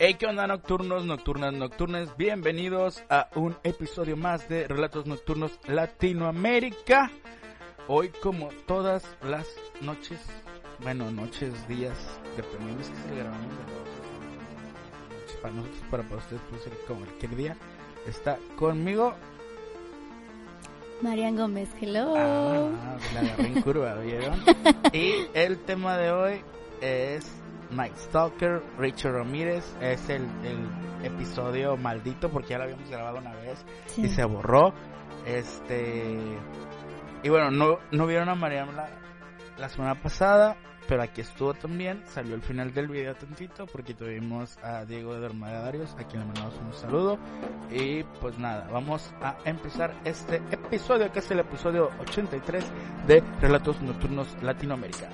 Hey, ¿qué onda nocturnos, nocturnas, nocturnas? Bienvenidos a un episodio más de Relatos Nocturnos Latinoamérica. Hoy, como todas las noches, bueno, noches, días, dependiendo que se grabamos para nosotros, para, ustedes puede ser como cualquier día, está conmigo Marian Gómez, hello. Ah, la agarré en curva, ¿vieron? y el tema de hoy es Night Stalker, Richard Ramírez. Es el, el, episodio maldito porque ya lo habíamos grabado una vez y se borró. Este. Y bueno, no, no vieron a Mariam la, la semana pasada, pero aquí estuvo también. Salió el final del video tantito porque tuvimos a Diego de Dermadarios, a quien le mandamos un saludo. Y pues nada, vamos a empezar este episodio, que es el episodio 83 de Relatos Nocturnos Latinoamérica.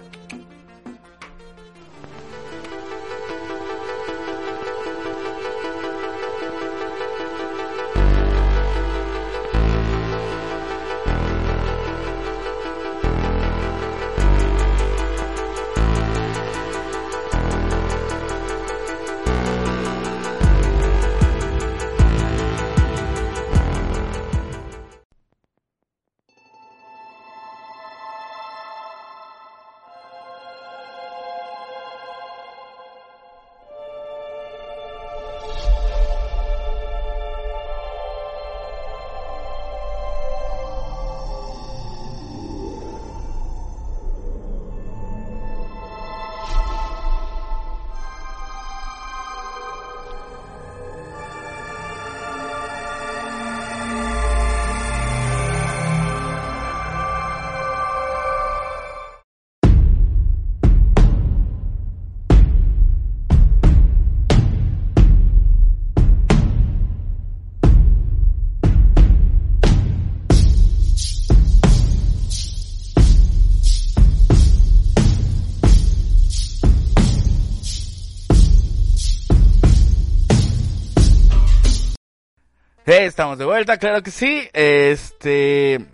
Estamos de vuelta, claro que sí. Este.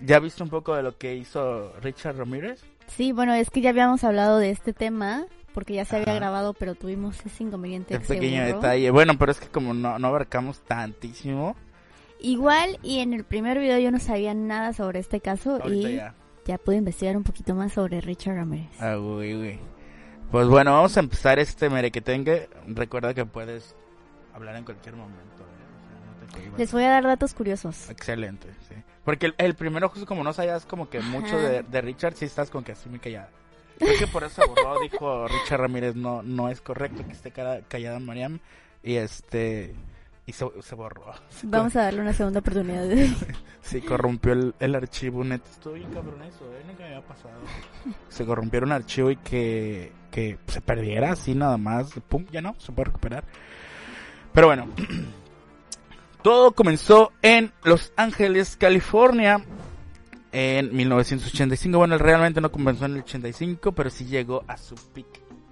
¿Ya viste un poco de lo que hizo Richard Ramírez? Sí, bueno, es que ya habíamos hablado de este tema porque ya se había grabado, pero tuvimos ese inconveniente. Un pequeño detalle. Bueno, pero es que como no, no abarcamos tantísimo. Igual, y en el primer video yo no sabía nada sobre este caso y ya. pude investigar un poquito más sobre Richard Ramírez. Ah, uy, uy. Pues bueno, vamos a empezar este merequetengue. Recuerda que puedes hablar en cualquier momento. Les voy a dar datos curiosos. Excelente, sí. Porque el, primero, justo como no sabías como que mucho de, Richard, sí estás con que así muy callada. Creo que por eso borró, dijo Richard Ramírez, no, no es correcto que esté callada Mariam. Y este... Y se, borró. Vamos a darle una segunda oportunidad. sí, corrompió el, el archivo. Net. Estoy cabrón eso, ¿eh? Nunca había pasado. Se corrompió un archivo y que, que se perdiera así nada más. Pum, ya no, se puede recuperar. Pero bueno, todo comenzó en Los Ángeles, California, en 1985. Bueno, realmente no comenzó en el 85, pero sí llegó a su pic,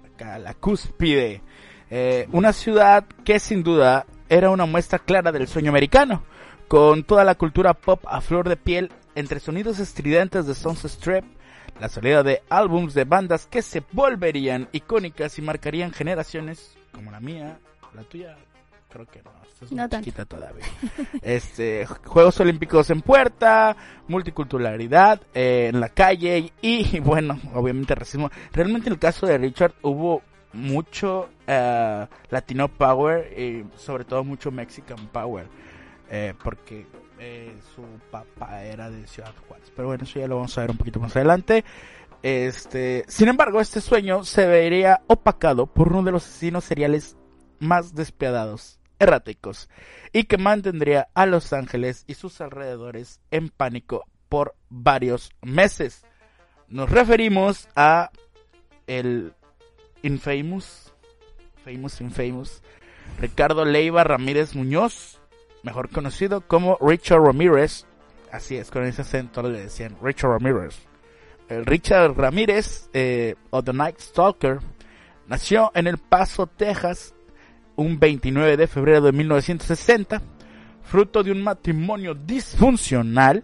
acá a la cúspide. Eh, una ciudad que sin duda era una muestra clara del sueño americano, con toda la cultura pop a flor de piel, entre sonidos estridentes de Sunset Strip, la salida de álbums de bandas que se volverían icónicas y marcarían generaciones como la mía, la tuya, creo que no, no chiquita todavía. este, Juegos Olímpicos en puerta, multiculturalidad eh, en la calle y, bueno, obviamente racismo. Realmente en el caso de Richard hubo mucho uh, Latino Power y sobre todo mucho Mexican Power, eh, porque su papá era de Ciudad Juárez. Pero bueno, eso ya lo vamos a ver un poquito más adelante. Este, sin embargo, este sueño se vería opacado por uno de los asesinos seriales más despiadados erráticos y que mantendría a Los Ángeles y sus alrededores en pánico por varios meses. Nos referimos a el infamous, famous infamous, Ricardo Leiva Ramírez Muñoz, mejor conocido como Richard Ramírez. Así es, con ese acento le decían Richard Ramírez. El Richard Ramírez, eh, o The Night Stalker, nació en El Paso, Texas, un 29 de febrero de 1960, fruto de un matrimonio disfuncional,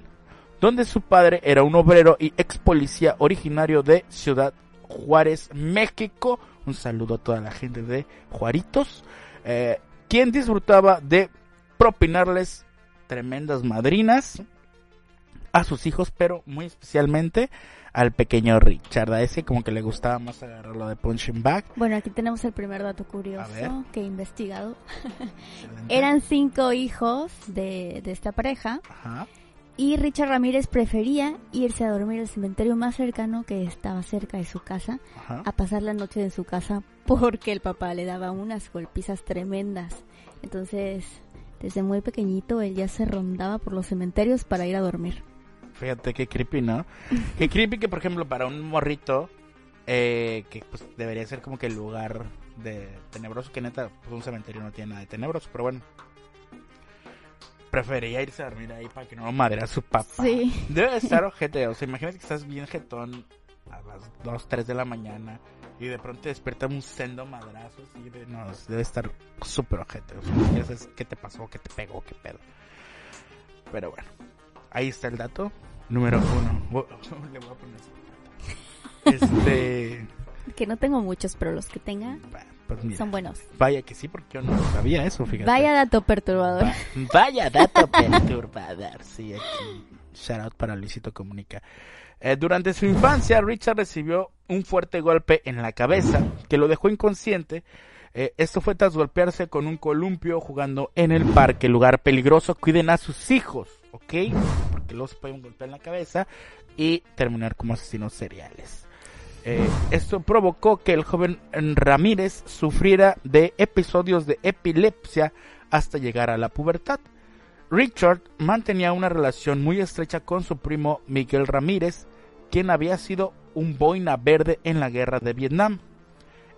donde su padre era un obrero y ex policía originario de Ciudad Juárez, México, Un saludo a toda la gente de Juaritos, eh, quien disfrutaba de propinarles tremendas madrinas a sus hijos, pero muy especialmente al pequeño Richard. A ese como que le gustaba más agarrarlo de punching bag. Bueno, aquí tenemos el primer dato curioso que he investigado. Eran cinco hijos de, de esta pareja. Ajá. Y Richard Ramírez prefería irse a dormir al cementerio más cercano que estaba cerca de su casa, a pasar la noche en su casa porque el papá le daba unas golpizas tremendas. Entonces, desde muy pequeñito él ya se rondaba por los cementerios para ir a dormir. Fíjate qué creepy, ¿no? qué creepy que, por ejemplo, para un morrito, eh, que pues debería ser como que el lugar de tenebroso, que neta, pues un cementerio no tiene nada de tenebroso, pero bueno, prefería irse a dormir ahí para que no madera a su papá. Sí. Debe estar ojete. O sea, imagínate que estás bien jetón a las 2, 3 de la mañana y de pronto te despierta un sendo madrazo. Así de, no, debe estar súper ojete. O sea, sabes qué te pasó, qué te pegó, qué pedo. Pero bueno, ahí está el dato. Número uno. Le voy a poner Este. Que no tengo muchos, pero los que tenga. Pues son buenos. Vaya que sí, porque yo no sabía eso, fíjate. Vaya dato perturbador. vaya dato perturbador, sí, aquí. Shout out para Luisito Comunica. Eh, durante su infancia, Richard recibió un fuerte golpe en la cabeza que lo dejó inconsciente. Eh, esto fue tras golpearse con un columpio jugando en el parque, lugar peligroso. Cuiden a sus hijos, ¿ok? Porque los pueden golpear en la cabeza y terminar como asesinos seriales. Eh, esto provocó que el joven Ramírez sufriera de episodios de epilepsia hasta llegar a la pubertad. Richard mantenía una relación muy estrecha con su primo Miguel Ramírez, quien había sido un boina verde en la guerra de Vietnam.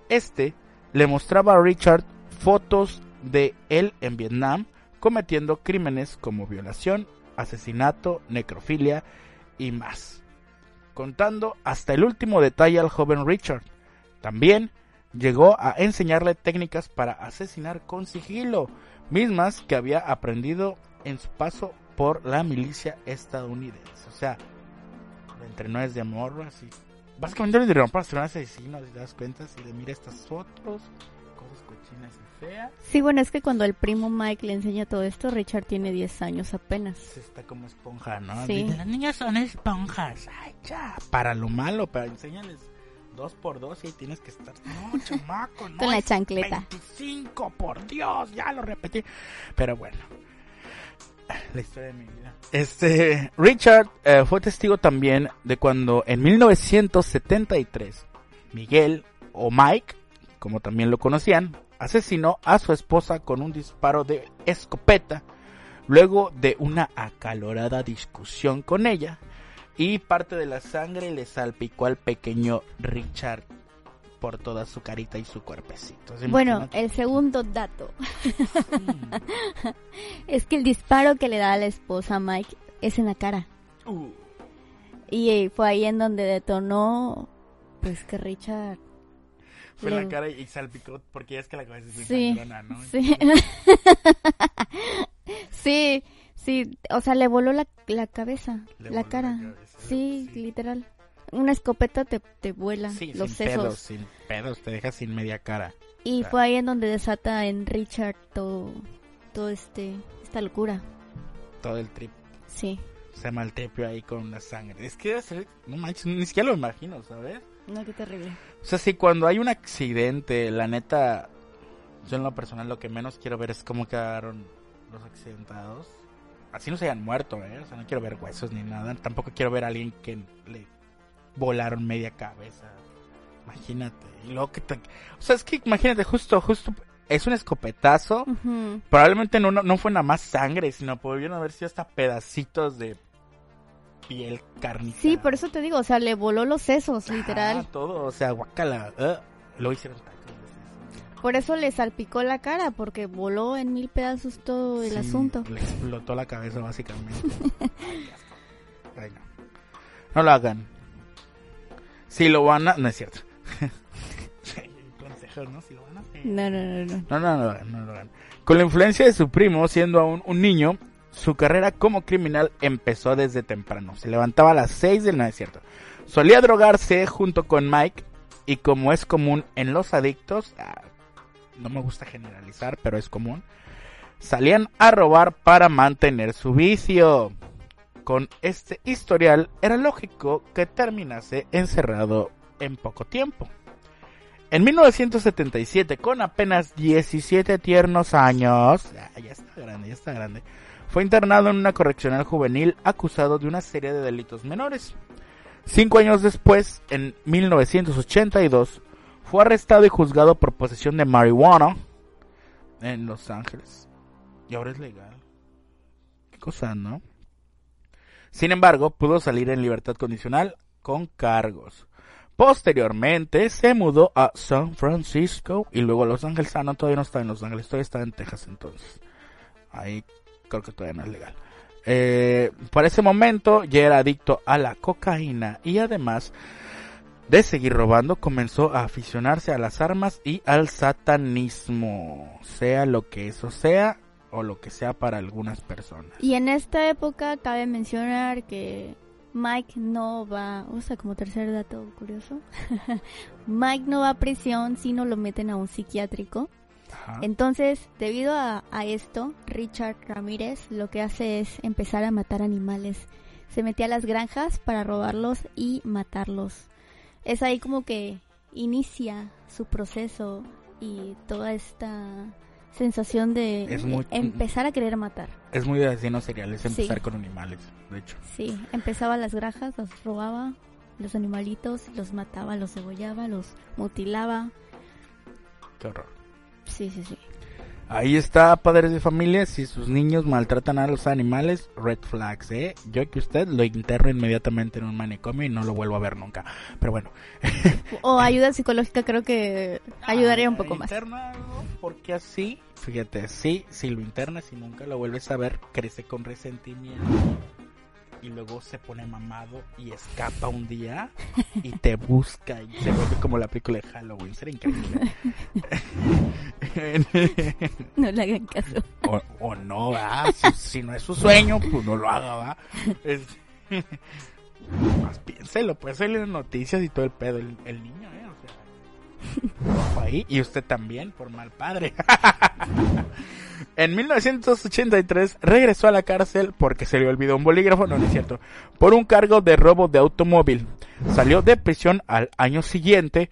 Este le mostraba a Richard fotos de él en Vietnam cometiendo crímenes como violación, asesinato, necrofilia y más contando hasta el último detalle al joven Richard. También llegó a enseñarle técnicas para asesinar con sigilo, mismas que había aprendido en su paso por la milicia estadounidense. O sea, le entrenó desde amor, así. Básicamente le entrenó para ser un asesino, si te das cuenta, si le mira estas fotos, Sí, bueno, es que cuando el primo Mike le enseña todo esto, Richard tiene 10 años apenas. Está como esponja, ¿no? Sí. las niñas son esponjas. Ay, ya, para lo malo, pero enséñales dos por dos y tienes que estar. No, chamaco, no. Con la chancleta. 25, por Dios, ya lo repetí. Pero bueno. La historia de mi vida. Este, Richard eh, fue testigo también de cuando en 1973 Miguel o Mike, como también lo conocían, asesinó a su esposa con un disparo de escopeta luego de una acalorada discusión con ella y parte de la sangre le salpicó al pequeño Richard por toda su carita y su cuerpecito. Bueno, el segundo dato es que el disparo que le da a la esposa Mike es en la cara. Uh. Y eh, fue ahí en donde detonó, pues que Richard... Fue en la cara y salpicó porque es que la cabeza es muy sí, ¿no? Sí. sí, sí, o sea, le voló la, la cabeza, la cara. Sí, literal. Una escopeta te, te vuela los sin Pedos, sin pedos, te deja sin media cara. Y fue ahí en donde desata en Richard todo, todo este, esta locura. Todo el trip. Sí. Se maltepio ahí con la sangre. Es que no manches, ni siquiera lo imagino, ¿sabes? No, qué terrible. O sea, si cuando hay un accidente, la neta, yo en lo personal lo que menos quiero ver es cómo quedaron los accidentados así no se hayan muerto, ¿eh? O sea, no quiero ver huesos ni nada. Tampoco quiero ver a alguien que le volaron media cabeza. Imagínate. Y luego que te... O sea, es que imagínate, justo, justo... Es un escopetazo. Probablemente no, no, fue nada más sangre, sino pudieron haber sido hasta pedacitos de piel carnita. Sí, por eso te digo, o sea, le voló los sesos, literal. todo, o sea, guacala. Uh, lo hicieron por eso le salpicó la cara, porque voló en mil pedazos todo el asunto. Le explotó la cabeza, básicamente. no. lo hagan. Si lo van a. No es cierto. ¿no? Si lo van a hacer. No, no, no, no. No, no, no, no lo hagan. Con la influencia de su primo, siendo aún un niño, su carrera como criminal empezó desde temprano. Se levantaba a las 6 del no es cierto. Solía drogarse junto con Mike y como es común en los adictos, ah, no me gusta generalizar, pero es común, salían a robar para mantener su vicio. Con este historial era lógico que terminase encerrado en poco tiempo. En 1977, con apenas 17 tiernos años, ya, está grande, ya está grande, fue internado en una correccional juvenil acusado de una serie de delitos menores. Cinco años después, en 1982, fue arrestado y juzgado por posesión de marihuana en Los Ángeles. Y ahora es legal. Qué cosa, ¿no? Sin embargo, pudo salir en libertad condicional con cargos. Posteriormente se mudó a San Francisco y luego a Los Ángeles. Ah, no, todavía no está en Los Ángeles, todavía está en Texas entonces. Ahí creo que todavía no es legal. Eh, para ese momento ya era adicto a la cocaína y además de seguir robando comenzó a aficionarse a las armas y al satanismo, sea lo que eso sea o lo que sea para algunas personas. Y en esta época cabe mencionar que Mike no va, o como tercer dato curioso, Mike no va a prisión si no lo meten a un psiquiátrico. Entonces, debido a, esto, Richard Ramírez lo que hace es empezar a matar animales. Se metía a las granjas para robarlos y matarlos. Es ahí como que inicia su proceso y toda esta sensación de empezar a querer matar. Es muy de asesinos seriales empezar con animales, de hecho. Sí, empezaba las granjas, los robaba, los animalitos, los mataba, los degollaba, los mutilaba. Qué horror. Sí, sí, sí. Ahí está, padres de familia, si sus niños maltratan a los animales, red flags, ¿eh? Yo que usted lo interno inmediatamente en un manicomio y no lo vuelvo a ver nunca. Pero bueno. o ayuda psicológica creo que ayudaría un poco más. Porque así, fíjate, sí, si lo internas y nunca lo vuelves a ver, crece con resentimiento y luego se pone mamado y escapa un día y te busca y se vuelve como la película de Halloween. Sería increíble. no le hagan caso. O, no, ¿va? Si, no es su sueño, pues no lo haga, ¿va? Más piénselo, puede salir en noticias y todo el pedo el, el niño, ¿eh? Ahí. Y usted también, por mal padre. En 1983 regresó a la cárcel porque se le olvidó un bolígrafo, no, no es cierto, por un cargo de robo de automóvil. Salió de prisión al año siguiente,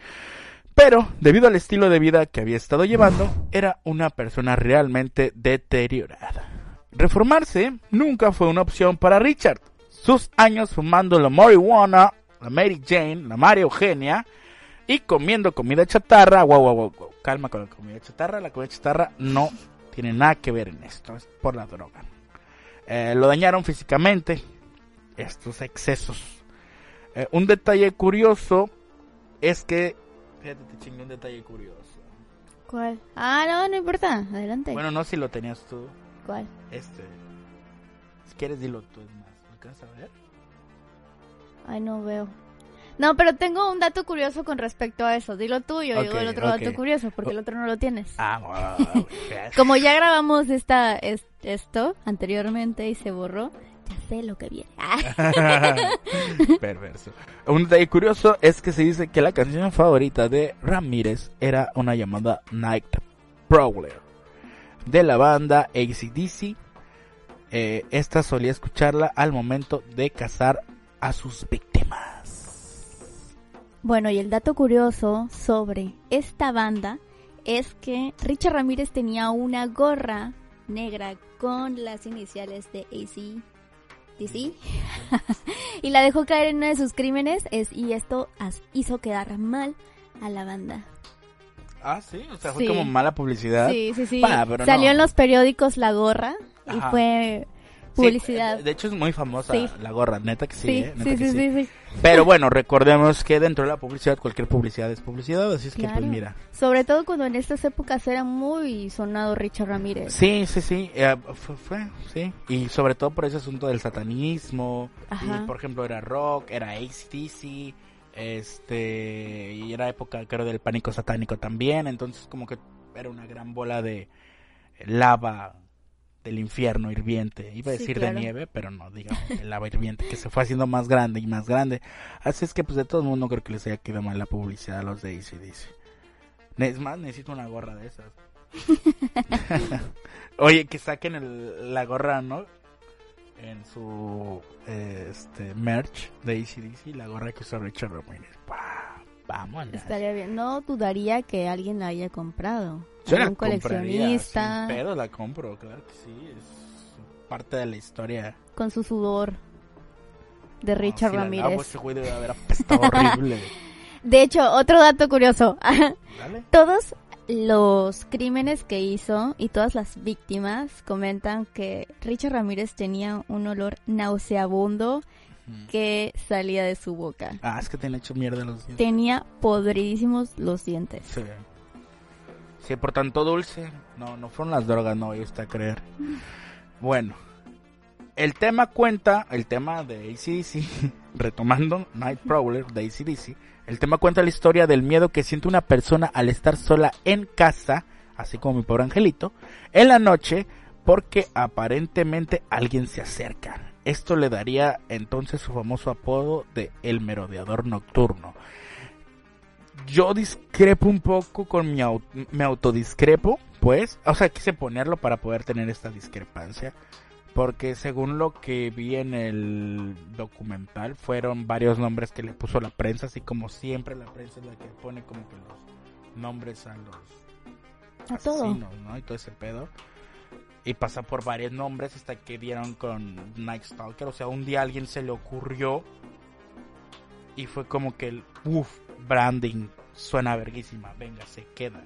pero debido al estilo de vida que había estado llevando, era una persona realmente deteriorada. Reformarse nunca fue una opción para Richard. Sus años fumando la marihuana, la Mary Jane, la María Eugenia y comiendo comida chatarra, wow, wow, wow, calma con la comida chatarra, la comida chatarra no tiene nada que ver en esto, es por la droga. Eh, lo dañaron físicamente, estos excesos. Eh, un detalle curioso es que, fíjate, te chingué un detalle curioso. ¿Cuál? Ah, no, no importa, adelante. Bueno, no si lo tenías tú. ¿Cuál? Este. Si quieres, dilo tú, es más. ¿Lo alcanzas a ver? Ay, no veo. No, pero tengo un dato curioso con respecto a eso. Dilo tú y yo digo el otro dato curioso, porque el otro no lo tienes. Ah, Como ya grabamos esta, esto anteriormente y se borró, ya sé lo que viene. Perverso. Un detalle curioso es que se dice que la canción favorita de Ramírez era una llamada Night Prowler de la banda ACDC. Eh, esta solía escucharla al momento de cazar a sus víctimas. Bueno, y el dato curioso sobre esta banda es que Richard Ramírez tenía una gorra negra con las iniciales de AC. DC y la dejó caer en uno de sus crímenes es, y esto hizo quedar mal a la banda. Ah, sí, o sea, fue como mala publicidad. Sí, sí, sí. Salió en los periódicos la gorra y fue publicidad. de hecho es muy famosa la gorra, neta que sí, sí, ¿eh? sí, sí, sí, Pero bueno, recordemos que dentro de la publicidad cualquier publicidad es publicidad, así es que pues mira. Sobre todo cuando en estas épocas era muy sonado Richard Ramírez. Sí, sí, sí, eh, fue, sí. Y sobre todo por ese asunto del satanismo, y por ejemplo era rock, era ACDC, este, y era época creo del pánico satánico también, entonces como que era una gran bola de lava del infierno hirviente. Iba a decir de nieve, pero no, digamos, el lava hirviente, que se fue haciendo más grande y más grande. Así es que, pues, de todo el mundo creo que les haya quedado mal la publicidad a los de ACDC. Es más, necesito una gorra de esas. Oye, que saquen la gorra, ¿no? En su este merch de ACDC, la gorra que usó Richard Ramírez. Vamos. Estaría bien. No dudaría que alguien la haya comprado. Yo un coleccionista. Pero la compro, claro que sí. Es parte de la historia. Con su sudor de Richard Ramírez. horrible. De hecho, otro dato curioso. Todos los crímenes que hizo y todas las víctimas comentan que Richard Ramírez tenía un olor nauseabundo que salía de su boca. Ah, es que tenía hecho mierda los dientes. Tenía podridísimos los dientes. Sí. Sí, por tanto dulce. No, no fueron las drogas, no, está a creer. Bueno, el tema cuenta, el tema de ACDC, retomando Night Prowler de ACDC, el tema cuenta la historia del miedo que siente una persona al estar sola en casa, así como mi pobre angelito, en la noche, porque aparentemente alguien se acerca. Esto le daría entonces su famoso apodo de El Merodeador Nocturno. Yo discrepo un poco con mi, me autodiscrepo, pues, o sea, quise ponerlo para poder tener esta discrepancia, porque según lo que vi en el documental, fueron varios nombres que le puso la prensa, así como siempre la prensa es la que pone como que los nombres a los asesinos, ¿no? Y todo ese pedo y pasa por varios nombres hasta que dieron con Night Stalker. O sea, un día a alguien se le ocurrió y fue como que el uff, branding suena verguísima, venga, se queda.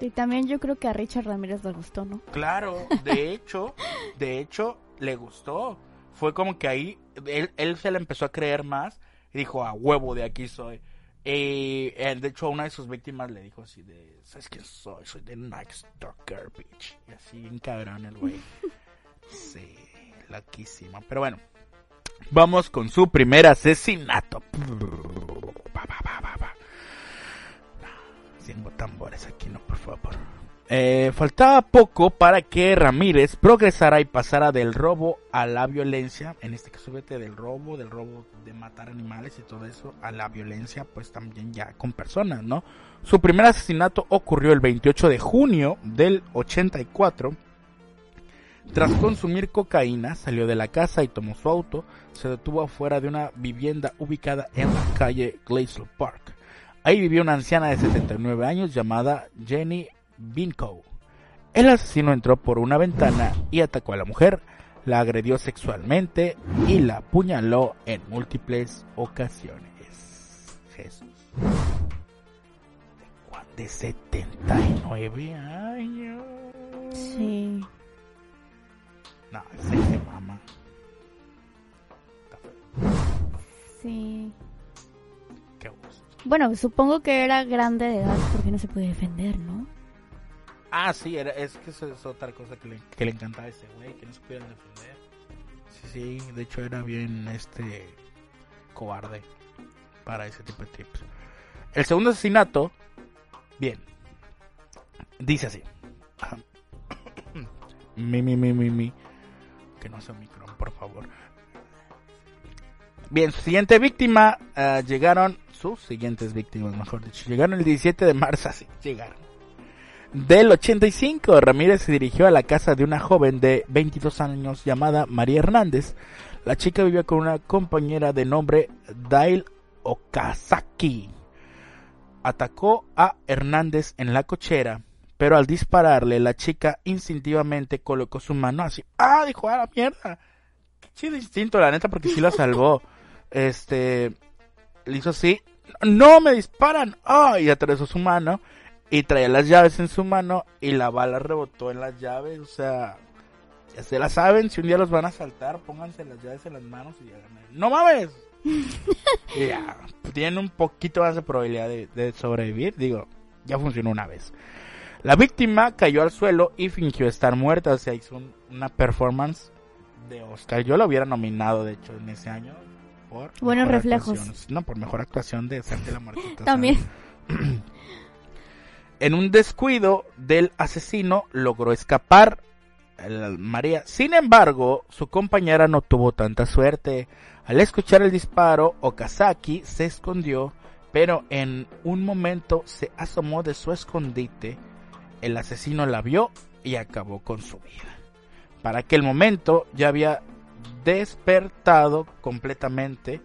Y también yo creo que a Richard Ramírez le gustó, ¿no? Claro, de hecho, de hecho, le gustó. Fue como que ahí él, él se le empezó a creer más y dijo, a huevo, de aquí soy. Y eh, de hecho a una de sus víctimas le dijo así de, ¿sabes quién soy? Soy de Night Stalker, bitch. Y así en cabrón el güey. sí, loquísimo. Pero bueno, vamos con su primer asesinato. Sin tambores aquí, no, por favor. Eh, faltaba poco para que Ramírez progresara y pasara del robo a la violencia, en este caso vete del robo, del robo de matar animales y todo eso, a la violencia pues también ya con personas, ¿no? Su primer asesinato ocurrió el 28 de junio del 84. Tras consumir cocaína, salió de la casa y tomó su auto, se detuvo afuera de una vivienda ubicada en la calle Glacier Park. Ahí vivió una anciana de 79 años llamada Jenny Binko. El asesino entró por una ventana y atacó a la mujer, la agredió sexualmente y la apuñaló en múltiples ocasiones. Jesús. De 79 años. Sí. No, ese mamá. Sí. Qué gusto. Bueno, supongo que era grande de edad porque no se puede defender, ¿no? Ah, sí, era, es que eso es otra cosa que le, que le encantaba a ese güey, que no se pudieran defender. Sí, sí, de hecho era bien este cobarde para ese tipo de tips. El segundo asesinato, bien, dice así. mi, mi, mi, mi, mi. Que no sea un micro, por favor. Bien, su siguiente víctima uh, llegaron, sus siguientes víctimas, mejor dicho, llegaron el 17 de marzo, así, llegaron del 85, Ramírez se dirigió a la casa de una joven de 22 años llamada María Hernández. La chica vivía con una compañera de nombre Dail Okazaki. Atacó a Hernández en la cochera, pero al dispararle la chica instintivamente colocó su mano así. ¡Ah! Dijo, ¡ah, la mierda! Qué chido instinto, la neta, porque sí la salvó. Este... Le hizo así. ¡No, me disparan! ¡Ah! Y atravesó su mano y traía las llaves en su mano y la bala rebotó en las llaves, o sea, ya se la saben, si un día los van a saltar, pónganse las llaves en las manos y ya ¡No mames! y ya, tienen un poquito más de probabilidad de, sobrevivir, digo, ya funcionó una vez. La víctima cayó al suelo y fingió estar muerta, o sea, hizo una performance de Oscar. Yo lo hubiera nominado, de hecho, en ese año por buenos reflejos. No, por mejor actuación de Santa la Muertita. También. En un descuido del asesino logró escapar María. Sin embargo, su compañera no tuvo tanta suerte. Al escuchar el disparo, Okazaki se escondió, pero en un momento se asomó de su escondite. El asesino la vio y acabó con su vida. Para aquel momento ya había despertado completamente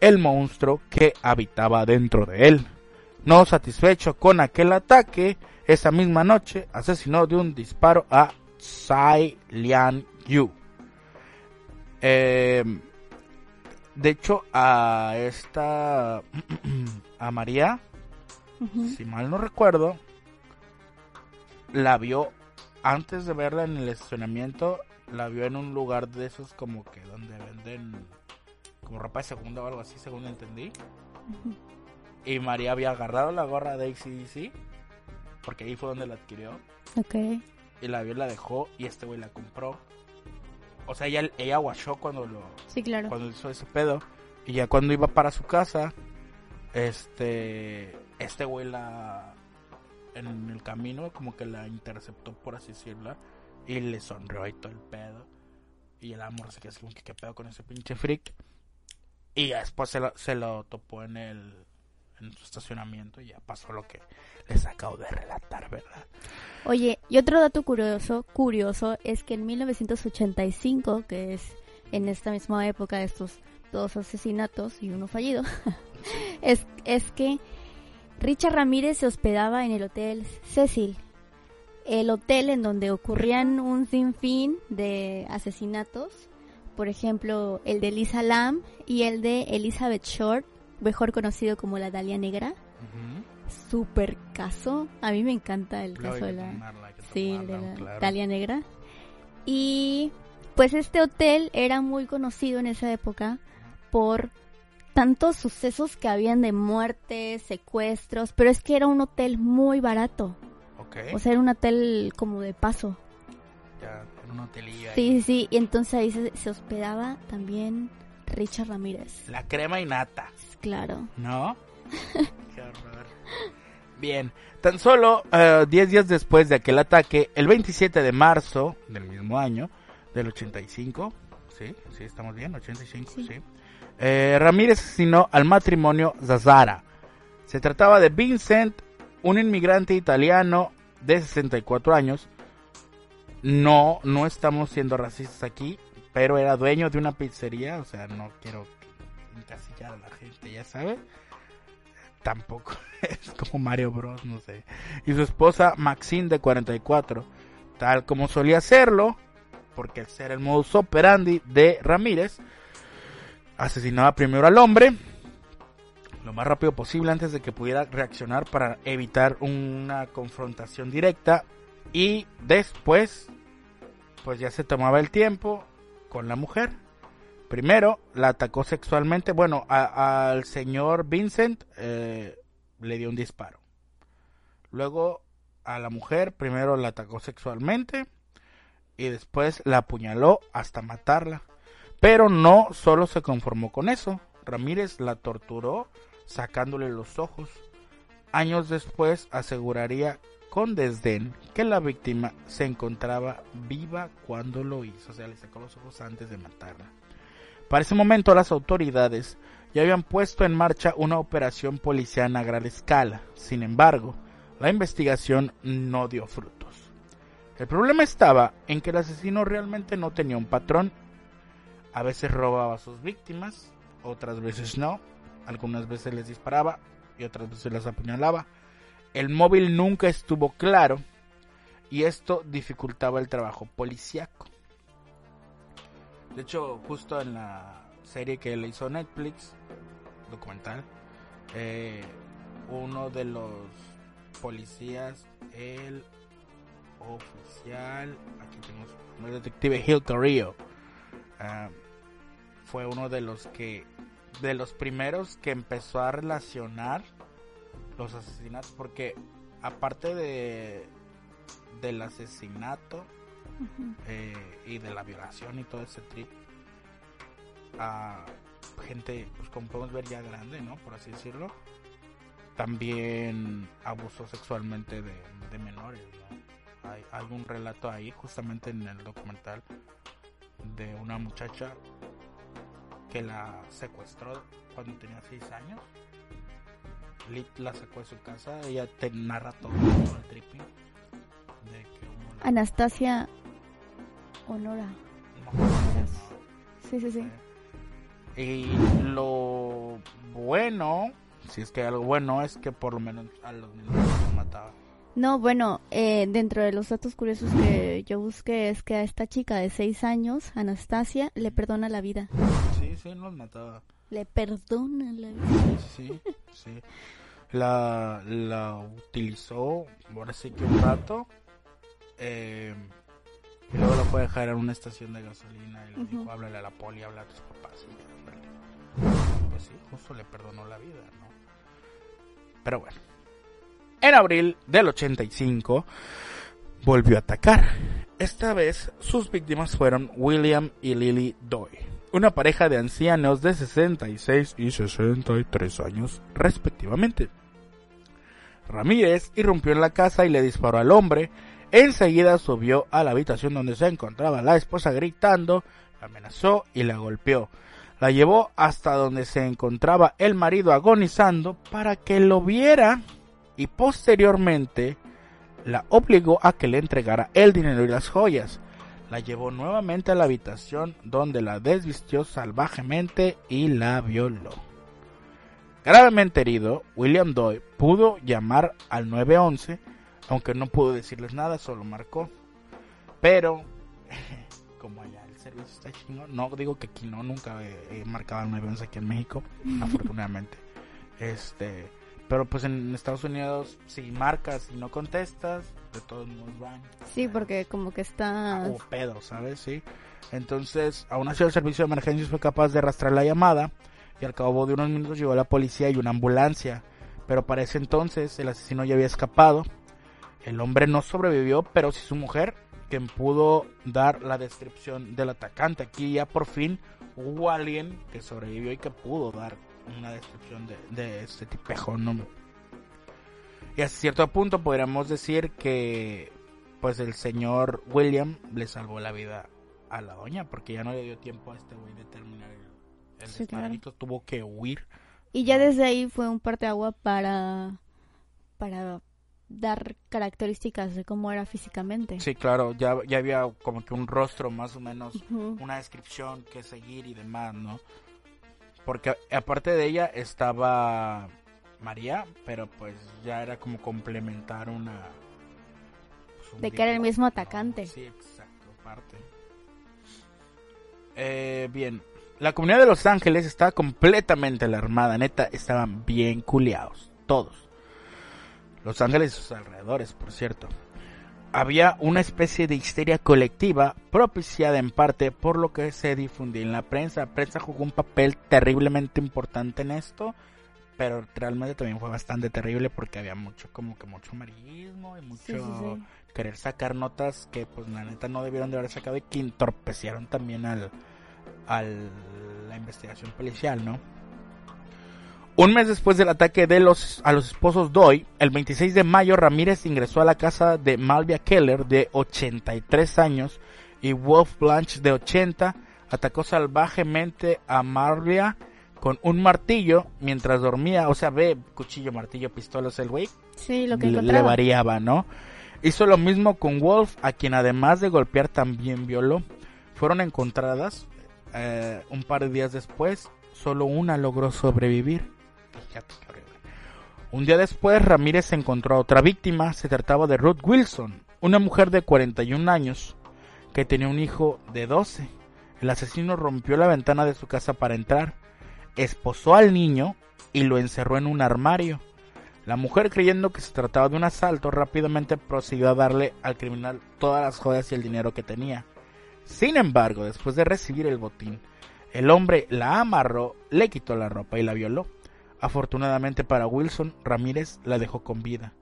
el monstruo que habitaba dentro de él. No satisfecho con aquel ataque, esa misma noche asesinó de un disparo a Sai Lian Yu. Em, de hecho, a esta. a María, si mal no recuerdo, la vio antes de verla en el estacionamiento. La vio en un lugar de esos, como que donde venden como ropa de segunda o algo así, según entendí. Y María había agarrado la gorra de ACDC, porque ahí fue donde la adquirió. Ok. Y la vio la dejó y este güey la compró. O sea, ella, ella guachó cuando lo... Sí, claro. Cuando hizo ese pedo. Y ya cuando iba para su casa, este... Este güey la... En el camino como que la interceptó, por así decirlo. Y le sonrió y todo el pedo. Y el amor se quedó así como que qué pedo con ese pinche freak. Y después se lo, se lo topó en el en su estacionamiento y ya pasó lo que les acabo de relatar, ¿verdad? Oye, y otro dato curioso, curioso es que en 1985, que es en esta misma época de estos dos asesinatos y uno fallido, es, es que Richard Ramírez se hospedaba en el Hotel Cecil, el hotel en donde ocurrían un sinfín de asesinatos, por ejemplo, el de Lisa Lam y el de Elizabeth Short, mejor conocido como la Dalia Negra. Super caso. A mí me encanta el caso de la, sí, de la Dalia Negra. Y pues este hotel era muy conocido en esa época por tantos sucesos que habían de muertes, secuestros, pero es que era un hotel muy barato. O sea, era un hotel como de paso. Ya, un hotelillo. Sí, sí, y entonces ahí se hospedaba también Richard Ramírez. La crema y nata. Claro. ¿No? Qué horror. Bien, tan solo 10 eh, días después de aquel ataque, el 27 de marzo del mismo año, del 85, sí, sí, estamos bien, 85, sí. Eh, Ramírez asesinó al matrimonio Zazara. Se trataba de Vincent, un inmigrante italiano de 64 años. No, no estamos siendo racistas aquí pero era dueño de una pizzería, o sea, no quiero encasillar la gente, ya sabe. Tampoco es como Mario Bros, no sé. Y su esposa Maxine de 44, tal como solía hacerlo, porque el ser el modus operandi de Ramírez, asesinaba primero al hombre, lo más rápido posible antes de que pudiera reaccionar para evitar una confrontación directa y después pues ya se tomaba el tiempo con la mujer. Primero la atacó sexualmente. Bueno, al señor Vincent eh, le dio un disparo. Luego a la mujer primero la atacó sexualmente y después la apuñaló hasta matarla. Pero no solo se conformó con eso. Ramírez la torturó sacándole los ojos. Años después aseguraría con desdén que la víctima se encontraba viva cuando lo hizo, o sea, le sacó los ojos antes de matarla. Para ese momento las autoridades ya habían puesto en marcha una operación policial a gran escala, sin embargo, la investigación no dio frutos. El problema estaba en que el asesino realmente no tenía un patrón, a veces robaba a sus víctimas, otras veces no, algunas veces les disparaba y otras veces las apuñalaba el móvil nunca estuvo claro y esto dificultaba el trabajo policíaco. De hecho, justo en la serie que le hizo Netflix, documental, eh, uno de los policías, el oficial, aquí tenemos el detective Hill Carrillo, ah, fue uno de los que, de los primeros que empezó a relacionar los asesinatos, porque aparte de del asesinato eh, y de la violación y todo ese trip, a gente, pues como podemos ver ya grande, ¿no? Por así decirlo, también abusó sexualmente de, menores, ¿no? hay algún relato ahí, justamente en el documental, de una muchacha que la secuestró cuando tenía 6 años. Lit la sacó de su casa, ella te narra todo el tripping. Anastasia Honora. Sí, sí, sí. Y lo bueno, si es que algo bueno, es que por lo menos a los niños los mataba. No, bueno, eh, dentro de los datos curiosos que yo busqué es que a esta chica de 6 años, Anastasia, le perdona la vida. Sí, sí, los mataba. Le perdona la vida. Sí, sí. La, la utilizó, ahora sí que un rato. Eh, y luego lo fue a dejar en una estación de gasolina y le dijo, háblale a la poli, habla a tus papás. pues sí, justo le perdonó la vida, ¿no? Pero bueno. En abril del 85 volvió a atacar. Esta vez sus víctimas fueron William y Lily Doy, una pareja de ancianos de 66 y 63 años respectivamente. Ramírez irrumpió en la casa y le disparó al hombre. Enseguida subió a la habitación donde se encontraba la esposa gritando, la amenazó y la golpeó. La llevó hasta donde se encontraba el marido agonizando para que lo viera y posteriormente la obligó a que le entregara el dinero y las joyas. La llevó nuevamente a la habitación donde la desvistió salvajemente y la violó. Gravemente herido, William Doyle pudo llamar al 911, aunque no pudo decirles nada, solo marcó. Pero, como allá el servicio está chingón, no digo que aquí no, nunca he, he marcado al 911 aquí en México, afortunadamente. Este, pero pues en Estados Unidos, si marcas y no contestas, de todos modos van. Sí, porque como que está... O pedo, ¿sabes? Sí. Entonces, aún así el servicio de emergencias fue capaz de arrastrar la llamada y al cabo de unos minutos llegó la policía y una ambulancia. Pero para ese entonces el asesino ya había escapado. El hombre no sobrevivió, pero sí su mujer, quien pudo dar la descripción del atacante. Aquí ya por fin hubo alguien que sobrevivió y que pudo dar una descripción de, este tipejo, ¿no? Y a cierto punto podríamos decir que pues el señor William le salvó la vida a la doña porque ya no le dio tiempo a este güey de terminar el, el tuvo que huir. Y ya desde ahí fue un agua para para dar características de cómo era físicamente. Sí, claro, ya, ya había como que un rostro más o menos, una descripción que seguir y demás, ¿no? Porque aparte de ella estaba María, pero pues ya era como complementar una... Pues, de que era el mismo atacante. Sí, exacto, aparte. Eh, bien, la comunidad de Los Ángeles estaba completamente alarmada, neta, estaban bien culiados, todos. Los Ángeles y sus alrededores, por cierto había una especie de histeria colectiva propiciada en parte por lo que se difundía en la prensa. La prensa jugó un papel terriblemente importante en esto, pero realmente también fue bastante terrible porque había mucho como que mucho amarillismo y mucho querer sacar notas que pues la neta no debieron de haber sacado y que entorpecieron también al, al la investigación policial, ¿no? Un mes después del ataque de los, a los esposos Doy, el 26 de mayo Ramírez ingresó a la casa de Malvia Keller de 83 años y Wolf Blanche de 80 atacó salvajemente a Malvia con un martillo mientras dormía, o sea, ve cuchillo, martillo, pistolas el güey. Sí, lo que le, variaba, ¿no? Hizo lo mismo con Wolf, a quien además de golpear también violó. Fueron encontradas eh, un par de días después, solo una logró sobrevivir. Un día después, Ramírez encontró a otra víctima. Se trataba de Ruth Wilson, una mujer de 41 años que tenía un hijo de 12. El asesino rompió la ventana de su casa para entrar, esposó al niño y lo encerró en un armario. La mujer, creyendo que se trataba de un asalto, rápidamente procedió a darle al criminal todas las joyas y el dinero que tenía. Sin embargo, después de recibir el botín, el hombre la amarró, le quitó la ropa y la violó. Afortunadamente para Wilson, Ramírez la dejó con vida.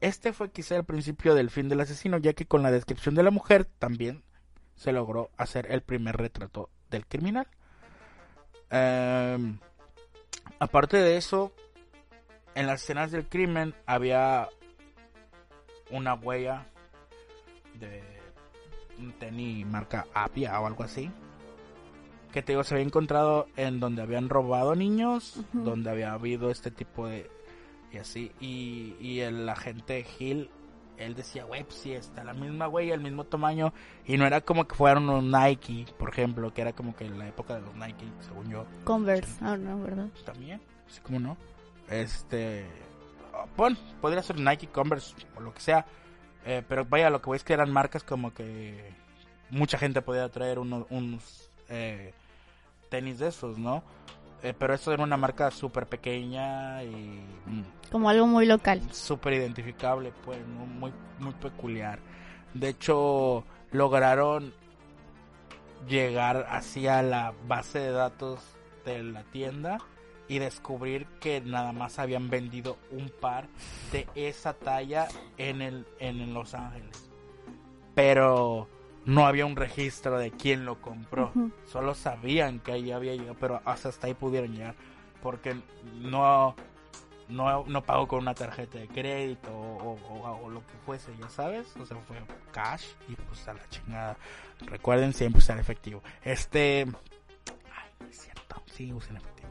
Este fue quizá el principio del fin del asesino, ya que con la descripción de la mujer también se logró hacer el primer retrato del criminal. Em, aparte de eso, en las escenas del crimen había una huella de un tenis marca Apia o algo así. Que te digo, se había encontrado en donde habían robado niños, donde había habido este tipo de... Y así. Y, y el agente Hill, él decía, güey, pues sí, está la misma, güey, el mismo tamaño. Y no era como que fueran unos Nike, por ejemplo, que era como que en la época de los Nike, según yo. Converse, ah, no, ¿verdad? También, así como no. Este... Bueno, podría ser Nike, Converse o lo que sea eh, pero vaya, lo que voy es que eran marcas como que mucha gente podía traer unos, unos eh, tenis de esos, ¿no? Eh, pero esto era una marca súper pequeña y... Mm, como algo muy local. Súper identificable, pues, muy, muy peculiar. De hecho, lograron llegar hacia la base de datos de la tienda y descubrir que nada más habían vendido un par de esa talla en el en Los Ángeles. Pero no había un registro de quién lo compró. Solo sabían que ahí había llegado, pero hasta ahí pudieron llegar porque no no, no pagó con una tarjeta de crédito o, lo que fuese, ya sabes, o sea, fue cash y pues a la chingada. Recuerden siempre usar efectivo. Este, ay, no es cierto, sí usen efectivo.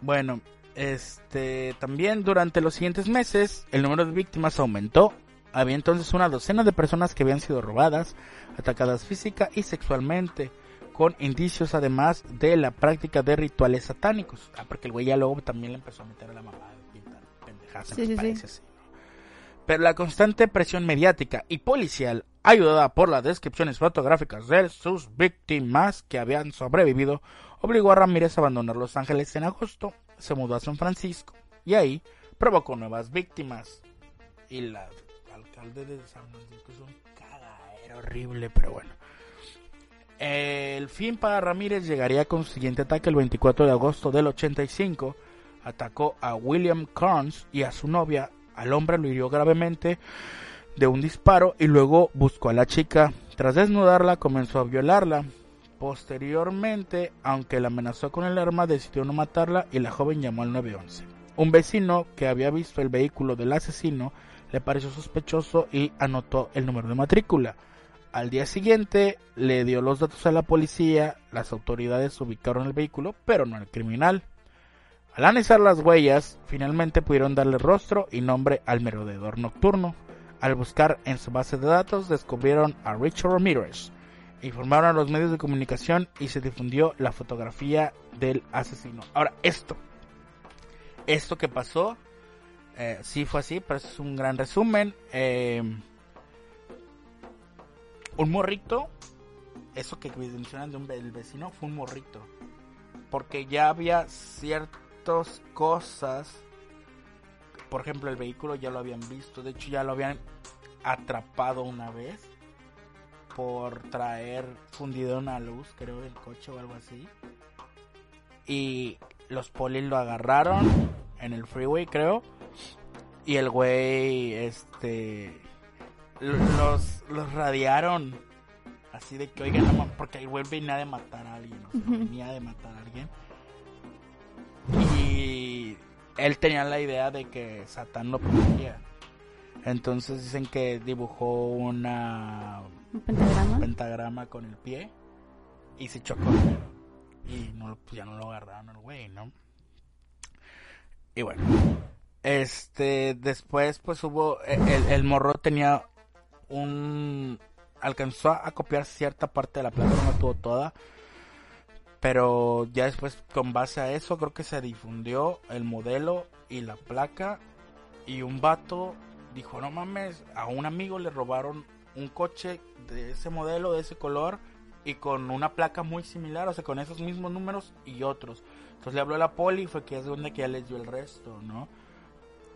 bueno, este también durante los siguientes meses el número de víctimas aumentó. Había entonces una docena de personas que habían sido robadas, atacadas física y sexualmente, con indicios además de la práctica de rituales satánicos. Ah, porque el güey ya luego también le empezó a meter a la mamá pendejadas, sí, sí, Pero la constante presión mediática y policial, ayudada por las descripciones fotográficas de sus víctimas que habían sobrevivido, obligó a Ramírez a abandonar Los Ángeles en agosto, se mudó a San Francisco y ahí provocó nuevas víctimas. Y el alcalde de San Francisco es un cagadero horrible, pero bueno. El fin para Ramírez llegaría con su siguiente ataque el 24 de agosto del 85. Atacó a William Carnes y a su novia. Al hombre lo hirió gravemente de un disparo y luego buscó a la chica. Tras desnudarla comenzó a violarla. Posteriormente, aunque la amenazó con el arma, decidió no matarla y la joven llamó al 911. Un vecino que había visto el vehículo del asesino le pareció sospechoso y anotó el número de matrícula. Al día siguiente le dio los datos a la policía, las autoridades ubicaron el vehículo, pero no al criminal. Al analizar las huellas, finalmente pudieron darle rostro y nombre al merodeador nocturno. Al buscar en su base de datos descubrieron a Richard Ramirez, informaron a los medios de comunicación y se difundió la fotografía del asesino. Ahora, esto, esto que pasó, eh, sí fue así, pero es un gran resumen. Eh, un morrito, eso que mencionan de un el vecino, fue un morrito. Porque ya había ciertas cosas, por ejemplo, el vehículo ya lo habían visto, de hecho ya lo habían atrapado una vez por traer fundido una luz, creo, del coche o algo así. Y los polis lo agarraron en el freeway, creo. Y el güey, este. Los, los radiaron. Así de que, oigan, porque el güey venía de matar a alguien. venía de matar a alguien. Y él tenía la idea de que Satán lo protegía. Entonces dicen que dibujó una ¿Un pentagrama? pentagrama con el pie y se chocó. Y no, pues ya no lo agarraron el güey, ¿no? Y bueno, este, después pues hubo, e, el, el morro tenía un, alcanzó a copiar cierta parte de la placa, no tuvo toda, pero ya después con base a eso creo que se difundió el modelo y la placa y un vato dijo, no mames, a un amigo le robaron un coche de ese modelo, de ese color y con una placa muy similar, o sea, con esos mismos números y otros. Entonces le habló a la poli y fue que es donde que ya les dio el resto, ¿no?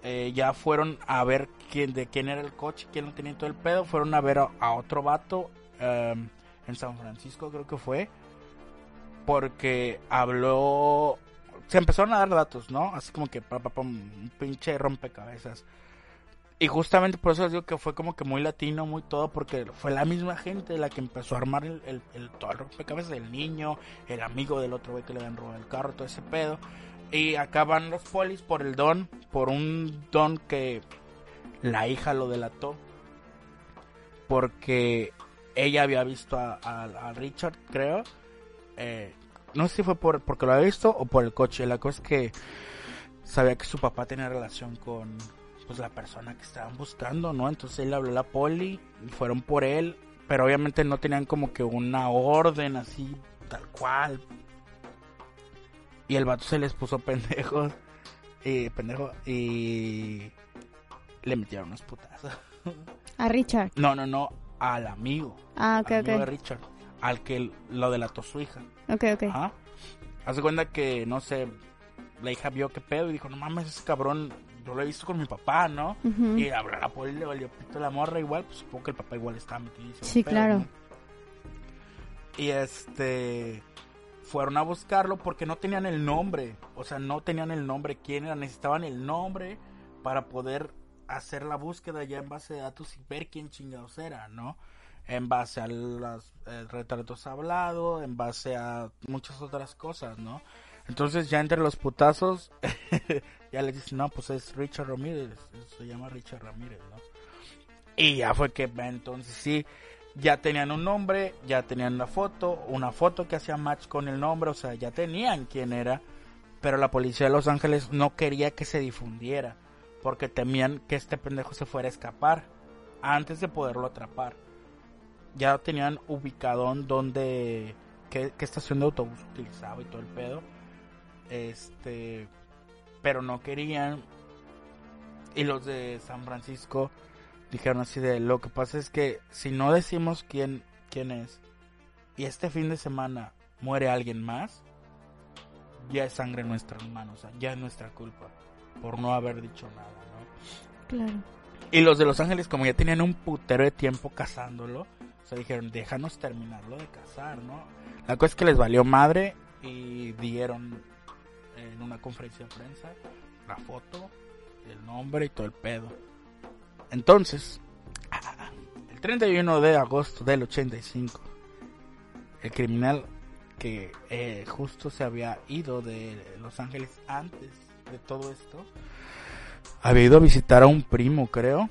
Eh, ya fueron a ver quién, de quién era el coche, quién lo tenía todo el pedo, fueron a ver a, otro vato em, en San Francisco creo que fue, porque habló, se empezaron a dar datos, ¿no? Así como que pa, un pinche rompecabezas. Y justamente por eso digo que fue como que muy latino, muy todo, porque fue la misma gente la que empezó a armar el, el, el todo el rompecabezas del niño, el amigo del otro güey que le habían robado el carro, todo ese pedo. Y acaban los polis por el don, por un don que la hija lo delató porque ella había visto a, Richard, creo. Eh, no sé si fue por, porque lo había visto o por el coche. La cosa es que sabía que su papá tenía relación con pues la persona que estaban buscando, ¿no? Entonces él habló a la poli y fueron por él, pero obviamente no tenían como que una orden así, tal cual. Y el vato se les puso pendejos. Y pendejo. Y le metieron unos putazos. ¿A Richard? No, no, no. Al amigo. Ah, ok, al amigo de Richard. Al que lo delató su hija. Ok, ok. Ajá. Hace cuenta que, no sé, la hija vio qué pedo y dijo, no mames, ese cabrón, yo lo he visto con mi papá, ¿no? Y habló a poli le valió pito la morra igual, pues supongo que el papá igual estaba metido. Sí, claro. Y este fueron a buscarlo porque no tenían el nombre, o sea, no tenían el nombre quién era, necesitaban el nombre para poder hacer la búsqueda ya en base de datos y ver quién chingados era, ¿no? En base a los eh, retratos hablados, en base a muchas otras cosas, ¿no? Entonces ya entre los putazos, ya le dicen, no, pues es Richard Ramírez, se llama Richard Ramírez, ¿no? Y ya fue que entonces sí, ya tenían un nombre, ya tenían una foto, una foto que hacía match con el nombre, o sea, ya tenían quién era, pero la policía de Los Ángeles no quería que se difundiera, porque temían que este pendejo se fuera a escapar antes de poderlo atrapar. Ya tenían ubicado en donde, qué estación de autobús utilizaba y todo el pedo. Este, pero no querían. Y los de San Francisco dijeron así de lo que pasa es que si no decimos quién quién es y este fin de semana muere alguien más ya es sangre en nuestras manos, o sea, ya es nuestra culpa por no haber dicho nada, ¿no? Claro. Y los de Los Ángeles como ya tenían un putero de tiempo cazándolo, o sea, dijeron, "Déjanos terminarlo de cazar", ¿no? La cosa es que les valió madre y dieron en una conferencia de prensa la foto, el nombre y todo el pedo. Entonces, el 31 de agosto del 85, el criminal que eh, justo se había ido de Los Ángeles antes de todo esto, había ido a visitar a un primo, creo.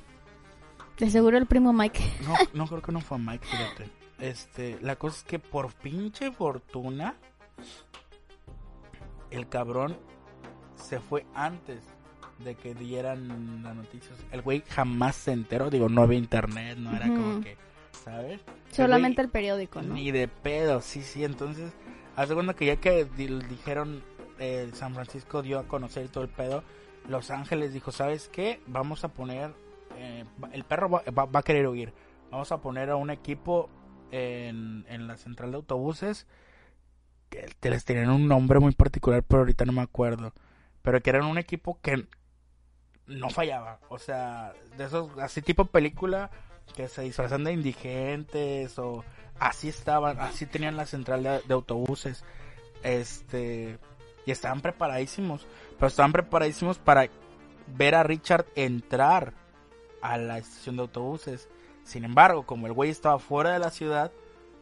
De seguro el primo Mike. No, no creo que no fue Mike, fíjate. Este, la cosa es que por pinche fortuna, el cabrón se fue antes de que dieran las noticias. El güey jamás se enteró, digo, no había internet, no era como que, ¿sabes? Solamente el, periódico, ¿no? Ni de pedo, sí, sí, entonces, hace cuenta que ya que dijeron eh, San Francisco dio a conocer todo el pedo, Los Ángeles dijo, ¿sabes qué? Vamos a poner, eh, el perro va, a querer huir, vamos a poner a un equipo en, en la central de autobuses que les tenían un nombre muy particular, pero ahorita no me acuerdo. Pero que eran un equipo que no fallaba. O sea, de esos, así tipo película que se disfrazan de indigentes o así estaban, así tenían la central de, autobuses. Este, y estaban preparadísimos, pero estaban preparadísimos para ver a Richard entrar a la estación de autobuses. Sin embargo, como el güey estaba fuera de la ciudad,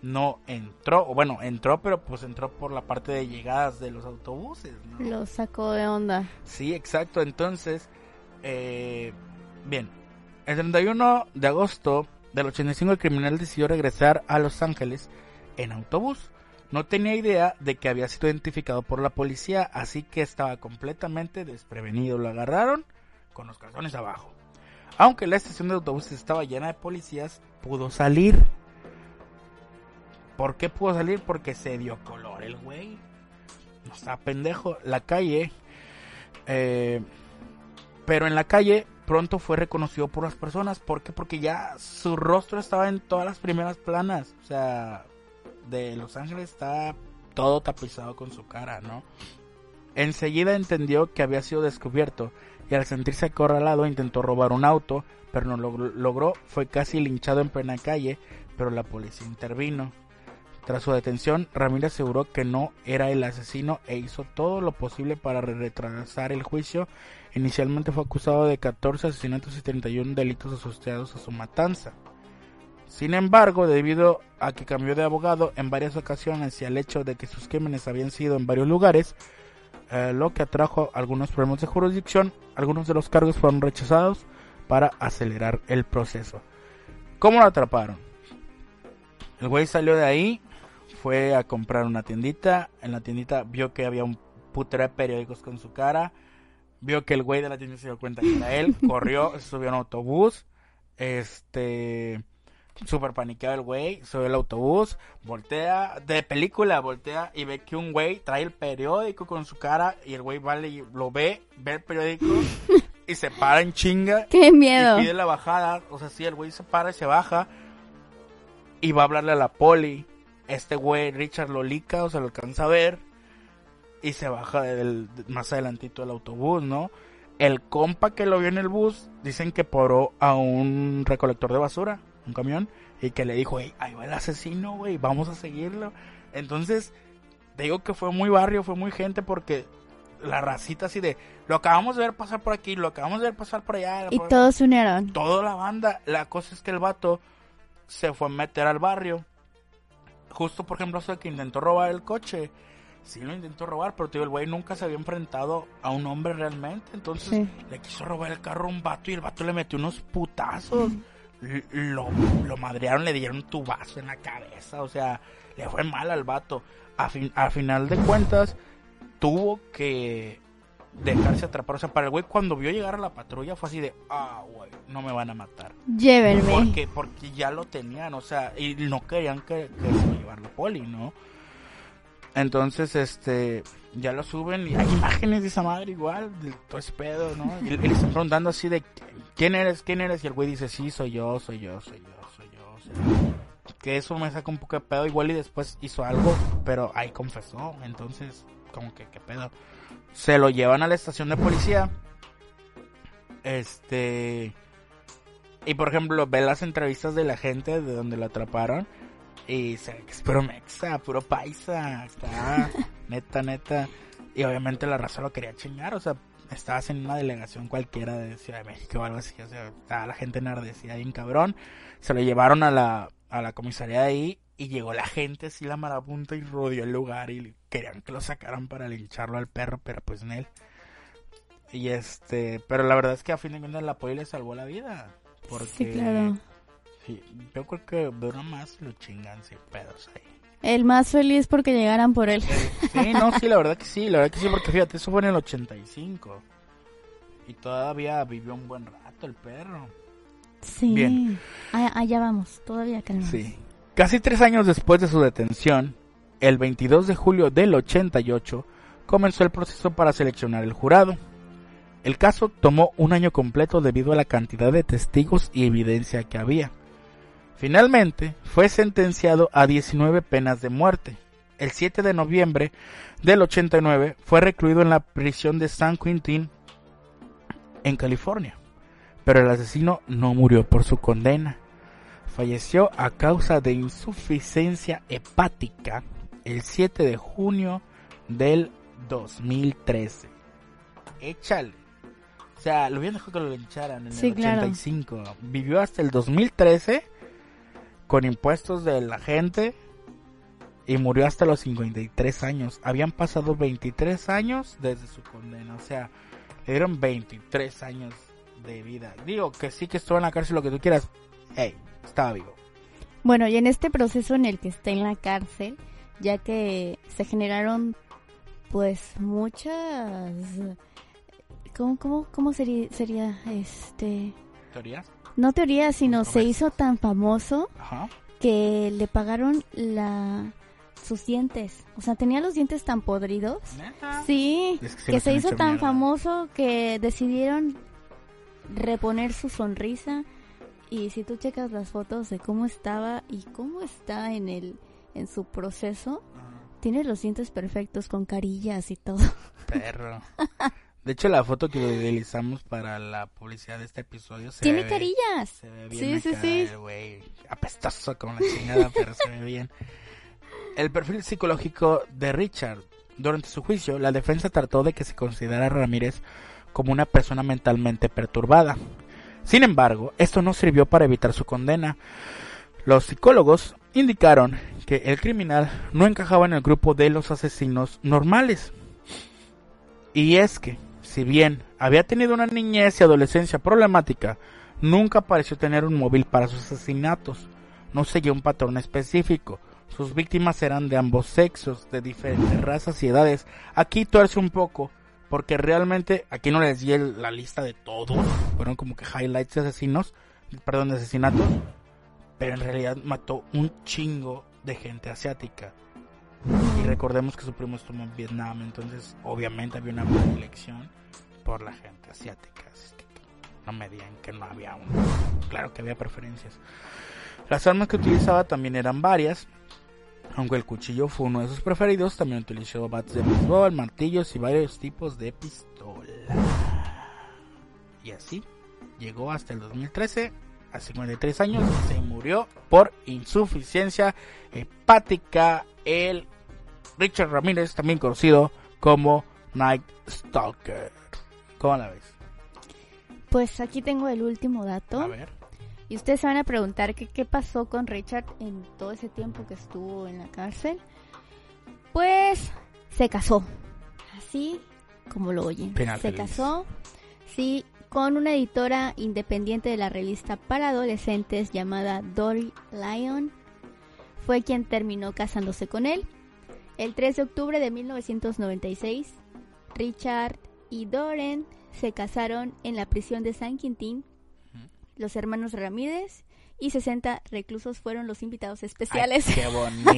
no entró, o bueno, entró, pero pues entró por la parte de llegadas de los autobuses. Lo sacó de onda. Sí, exacto. Entonces, eh, bien, el 31 de agosto del 85 el criminal decidió regresar a Los Ángeles en autobús. No tenía idea de que había sido identificado por la policía, así que estaba completamente desprevenido. Lo agarraron con los calzones abajo. Aunque la estación de autobuses estaba llena de policías, pudo salir. ¿Por qué pudo salir? Porque se dio color el güey. No está pendejo. La calle eh, pero en la calle pronto fue reconocido por las personas. ¿Por qué? Porque ya su rostro estaba en todas las primeras planas. O sea, de Los Ángeles está todo tapizado con su cara, ¿no? Enseguida entendió que había sido descubierto y al sentirse acorralado intentó robar un auto, pero no lo logró. Fue casi linchado en plena calle, pero la policía intervino. Tras su detención, Ramírez aseguró que no era el asesino e hizo todo lo posible para retrasar el juicio. Inicialmente fue acusado de 14 asesinatos y 31 delitos asociados a su matanza. Sin embargo, debido a que cambió de abogado en varias ocasiones y al hecho de que sus crímenes habían sido en varios lugares, eh, lo que atrajo algunos problemas de jurisdicción, algunos de los cargos fueron rechazados para acelerar el proceso. ¿Cómo lo atraparon? El güey salió de ahí, fue a comprar una tiendita. En la tiendita vio que había un putero de periódicos con su cara. Vio que el güey de la tienda se dio cuenta que era él. corrió, subió a un autobús. Este. Súper paniqueado el güey, sube el autobús, voltea, de película, voltea y ve que un güey trae el periódico con su cara y el güey vale y lo ve, ve el periódico y se para en chinga. ¡Qué miedo! Y pide la bajada, o sea, sí, el güey se para y se baja y va a hablarle a la poli. Este güey, Richard Lolica, o sea, lo alcanza a ver y se baja del, más adelantito del autobús, ¿no? El compa que lo vio en el bus, dicen que poró a un recolector de basura un camión, y que le dijo, hey, ahí va el asesino, güey, vamos a seguirlo. Entonces, digo que fue muy barrio, fue muy gente porque la racita así de, lo acabamos de ver pasar por aquí, lo acabamos de ver pasar por allá. Y todos se unieron. Toda la banda. La cosa es que el vato se fue a meter al barrio. Justo, por ejemplo, eso que intentó robar el coche. Sí lo intentó robar, pero tío, el güey nunca se había enfrentado a un hombre realmente. Entonces le quiso robar el carro a un vato y el vato le metió unos putazos lo, lo madrearon, le dieron un tubazo en la cabeza, o sea, le fue mal al vato. A, fin, a final de cuentas, tuvo que dejarse atrapar. O sea, para el güey cuando vio llegar a la patrulla fue así de, ah, güey, no me van a matar. Llévenme. Porque, porque ya lo tenían, o sea, y no querían que, que se lo llevara la poli, ¿no? Entonces, este, ya lo suben y hay imágenes de esa madre igual, de todo ese pedo, ¿no? Y, le están preguntando así de, ¿quién eres? ¿Quién eres? Y el güey dice, sí, soy yo, soy yo, soy yo, soy yo. Soy yo. Que eso me saca un poco de pedo, igual y después hizo algo, pero ahí confesó, entonces, como que, ¿qué pedo? Se lo llevan a la estación de policía. Este... Y por ejemplo, ve las entrevistas de la gente de donde lo atraparon y se ve que es puro mexa, puro paisa. Está neta, neta. Y obviamente la raza lo quería chingar. O sea, estabas en una delegación cualquiera de Ciudad de México o algo así. O sea, estaba la gente enardecida bien cabrón. Se lo llevaron a la, a la comisaría de ahí. Y llegó la gente así la marabunta y rodeó el lugar. Y querían que lo sacaran para lincharlo al perro, pero pues en él. Y este, pero la verdad es que a fin de cuentas la poli le salvó la vida. Porque sí, claro yo creo que dura más lo chingan sin pedos ahí. El más feliz porque llegaran por él. Sí, no, sí, la verdad que sí, la verdad que sí, porque fíjate, eso fue en el 85. Y todavía vivió un buen rato el perro. Sí. Bien. Allá vamos, todavía calmamos. Sí. Casi tres años después de su detención, el 22 de julio del 88, comenzó el proceso para seleccionar el jurado. El caso tomó un año completo debido a la cantidad de testigos y evidencia que había. Finalmente, fue sentenciado a 19 penas de muerte. El 7 de noviembre del 89 fue recluido en la prisión de San Quentin en California. Pero el asesino no murió por su condena. Falleció a causa de insuficiencia hepática el 7 de junio del 2013. Échale. O sea, lo habían dejado que lo lincharan en el 85. Vivió hasta el 2013 con impuestos de la gente y murió hasta los 53 años. Habían pasado 23 años desde su condena, o sea, le dieron 23 años de vida. Digo que sí que estuvo en la cárcel, lo que tú quieras. Hey, estaba vivo. Bueno, y en este proceso en el que está en la cárcel, ya que se generaron pues muchas ¿cómo cómo cómo sería sería este teorías? no teoría, sino se hizo tan famoso que le pagaron la sus dientes. O sea, tenía los dientes tan podridos. Sí, que, se hizo tan famoso que decidieron reponer su sonrisa. Y si tú checas las fotos de cómo estaba y cómo está en el en su proceso, tiene los dientes perfectos con carillas y todo. Perro. De hecho, la foto que utilizamos para la publicidad de este episodio se Tiene carillas. Se ve bien sí, sí, sí. güey. Apestoso como la chingada, pero se ve bien. El perfil psicológico de Richard. Durante su juicio, la defensa trató de que se considerara a Ramírez como una persona mentalmente perturbada. Sin embargo, esto no sirvió para evitar su condena. Los psicólogos indicaron que el criminal no encajaba en el grupo de los asesinos normales. Y es que si bien había tenido una niñez y adolescencia problemática, nunca pareció tener un móvil para sus asesinatos. No seguía un patrón específico. Sus víctimas eran de ambos sexos, de diferentes razas y edades. Aquí tuerce un poco, porque realmente aquí no les di la lista de todos. Fueron como que highlights de asesinos, perdón, de asesinatos. Pero en realidad mató un chingo de gente asiática. Y recordemos que su primo estuvo en Vietnam, entonces obviamente había una predilección por la gente asiática. Así que no me digan que no había uno. Claro que había preferencias. Las armas que utilizaba también eran varias. Aunque el cuchillo fue uno de sus preferidos, también utilizó bats de béisbol, martillos y varios tipos de pistola. Y así llegó hasta el 2013, a 53 años, se murió por insuficiencia hepática el Richard Ramírez, también conocido como Night Stalker. ¿Cómo la ves? Pues aquí tengo el último dato. A ver. Y ustedes se van a preguntar qué pasó con Richard en todo ese tiempo que estuvo en la cárcel. Pues se casó. Así como lo oyen. se casó. Sí, con una editora independiente de la revista para adolescentes llamada Dory Lyon. Fue quien terminó casándose con él. El 3 de octubre de 1996, Richard y Doren se casaron en la prisión de San Quintín. Los hermanos Ramírez y 60 reclusos fueron los invitados especiales. ¡Qué bonito!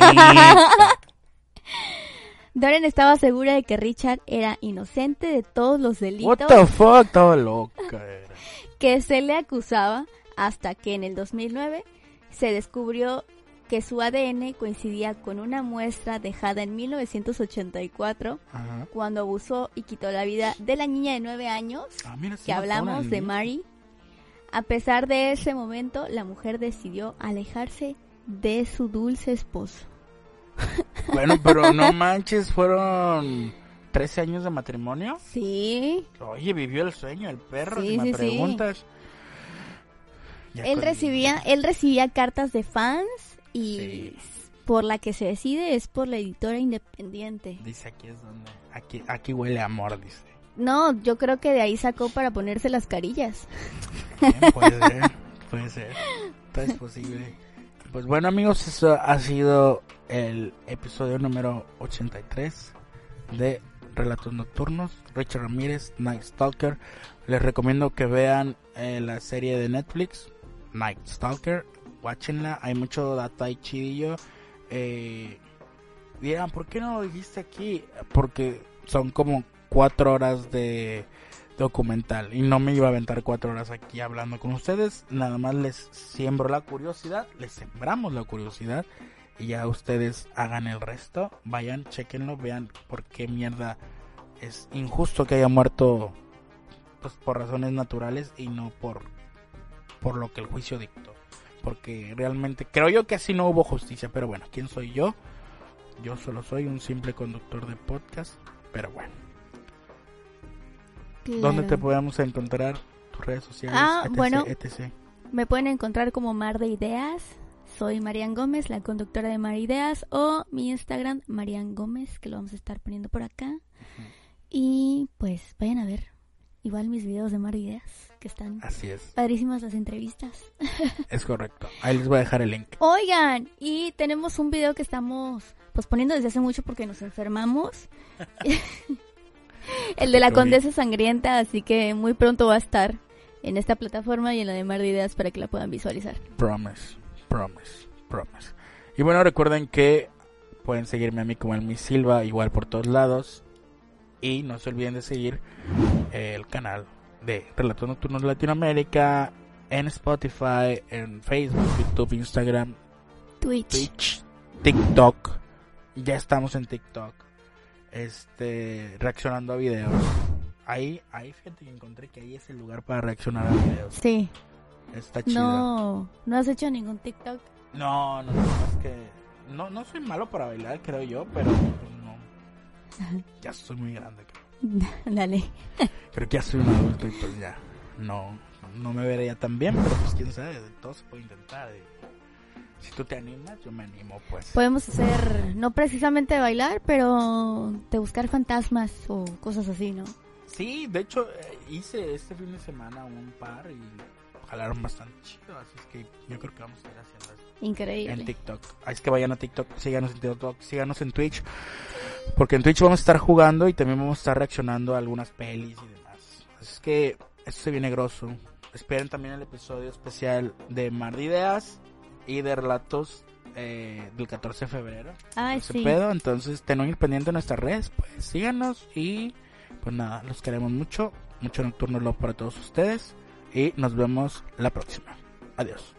Doren estaba segura de que Richard era inocente de todos los delitos. What the fuck, estaba loca. Que se le acusaba hasta que en el 2009 se descubrió que su ADN coincidía con una muestra dejada en 1984 cuando abusó y quitó la vida de la niña de 9 años ah, que hablamos de Mary. A pesar de ese momento, la mujer decidió alejarse de su dulce esposo. Bueno, pero no manches, fueron 13 años de matrimonio. Sí. Oye, vivió el sueño el perro, si me preguntas. Él recibía, él recibía cartas de fans y por la que se decide es por la editora independiente. Dice aquí es donde, aquí, aquí huele a amor, dice. No, yo creo que de ahí sacó para ponerse las carillas. puede ser, puede ser, todo es posible. Pues bueno amigos, eso ha sido el episodio número 83 de Relatos Nocturnos. Richard Ramírez, Night Stalker. Les recomiendo que vean eh, la serie de Netflix, Night Stalker watchenla, hay mucho data y chidillo. Eh, dirán, ¿por qué no lo dijiste aquí? Porque son como cuatro horas de documental y no me iba a aventar cuatro horas aquí hablando con ustedes. Nada más les siembro la curiosidad, les sembramos la curiosidad y ya ustedes hagan el resto. Vayan, chequenlo, vean por qué mierda es injusto que haya muerto pues por razones naturales y no por por lo que el juicio dictó porque realmente creo yo que así no hubo justicia, pero bueno, ¿quién soy yo? Yo solo soy un simple conductor de podcast, pero bueno. ¿Dónde te podemos encontrar? Tus redes sociales, ah, bueno, Me pueden encontrar como Mar de Ideas. Soy Marian Gómez, la conductora de Mar Ideas, o mi Instagram, Marian Gómez, que lo vamos a estar poniendo por acá. Y pues vayan a ver igual mis videos de Mar Ideas están Así es. padrísimas las entrevistas. Es correcto. Ahí les voy a dejar el link. Oigan, y tenemos un video que estamos pues poniendo desde hace mucho porque nos enfermamos. el de la Condesa Sangrienta, así que muy pronto va a estar en esta plataforma y en la de Mar de Ideas para que la puedan visualizar. Promise, promise, promise. Y bueno, recuerden que pueden seguirme a mí como el Miss Silva, igual por todos lados. Y no se olviden de seguir el canal de Relatos Nocturnos Latinoamérica en Spotify, en Facebook, YouTube, Instagram, Twitch, TikTok. Ya estamos en TikTok. Este, reaccionando a videos. Ahí, ahí fíjate que encontré que ahí es el lugar para reaccionar a videos. Sí. Está chido. No, no has hecho ningún TikTok. No, no, no, es que no, no soy malo para bailar, creo yo, pero pues, no. Ya soy muy grande, creo. Dale. Creo que ya soy un adulto y pues ya no, no me vería tan bien, pero pues quién sabe, todo se puede intentar. Si tú te animas, yo me animo, pues. Podemos hacer, no precisamente bailar, pero de buscar fantasmas o cosas así, ¿no? Sí, de hecho eh, hice este fin de semana un par y jalaron bastante chido, así es que yo creo que vamos a ir haciendo Increíble. En TikTok. Es que vayan a TikTok, síganos en TikTok, síganos en Twitch. Porque en Twitch vamos a estar jugando y también vamos a estar reaccionando a algunas pelis y demás. Así es que esto se viene grosso. Esperen también el episodio especial de Mar de Ideas y de Relatos eh, del 14 de febrero. Ah, sí. pedo, entonces tengan pendiente en nuestras redes, pues síganos y pues nada, los queremos mucho. Mucho nocturno love para todos ustedes y nos vemos la próxima. Adiós.